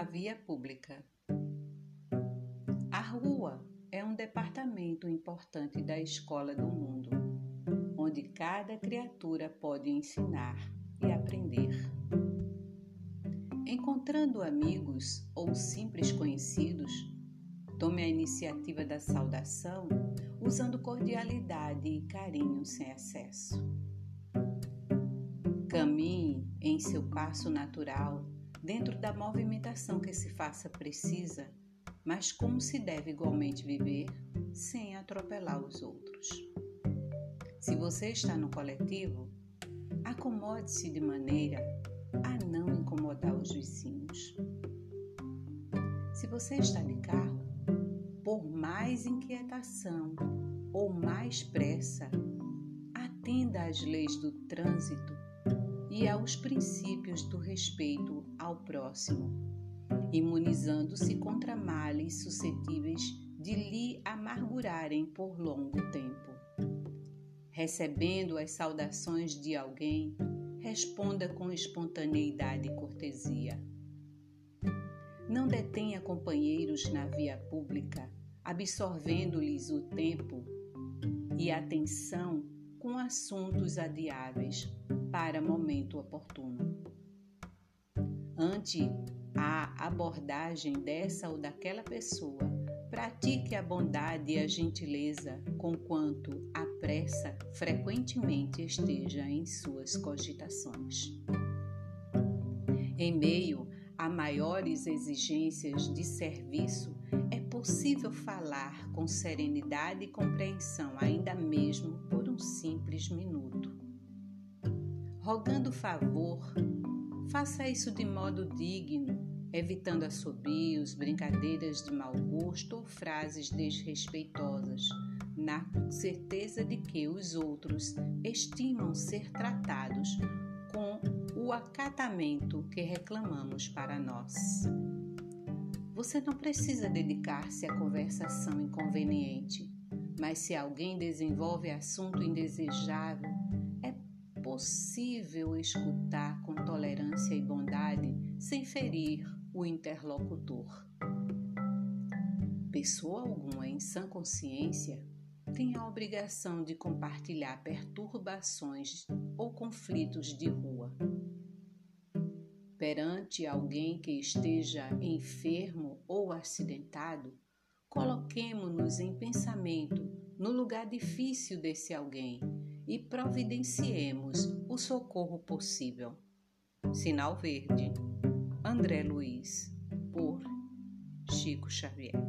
via pública. A rua é um departamento importante da escola do mundo, onde cada criatura pode ensinar e aprender. Encontrando amigos ou simples conhecidos, tome a iniciativa da saudação usando cordialidade e carinho sem excesso. Caminhe em seu passo natural dentro da movimentação que se faça precisa, mas como se deve igualmente viver sem atropelar os outros. Se você está no coletivo, acomode-se de maneira a não incomodar os vizinhos. Se você está de carro, por mais inquietação ou mais pressa, atenda às leis do trânsito e aos princípios do respeito ao próximo, imunizando-se contra males suscetíveis de lhe amargurarem por longo tempo. Recebendo as saudações de alguém, responda com espontaneidade e cortesia. Não detenha companheiros na via pública, absorvendo-lhes o tempo e atenção assuntos adiáveis para momento oportuno. Ante a abordagem dessa ou daquela pessoa, pratique a bondade e a gentileza, conquanto a pressa frequentemente esteja em suas cogitações. Em meio a maiores exigências de serviço, possível falar com serenidade e compreensão, ainda mesmo por um simples minuto. Rogando favor, faça isso de modo digno, evitando assobios, brincadeiras de mau gosto ou frases desrespeitosas, na certeza de que os outros estimam ser tratados com o acatamento que reclamamos para nós. Você não precisa dedicar-se à conversação inconveniente, mas se alguém desenvolve assunto indesejável, é possível escutar com tolerância e bondade sem ferir o interlocutor. Pessoa alguma em sã consciência tem a obrigação de compartilhar perturbações ou conflitos de rua perante alguém que esteja enfermo ou acidentado, coloquemo-nos em pensamento no lugar difícil desse alguém e providenciemos o socorro possível. Sinal Verde, André Luiz, por Chico Xavier.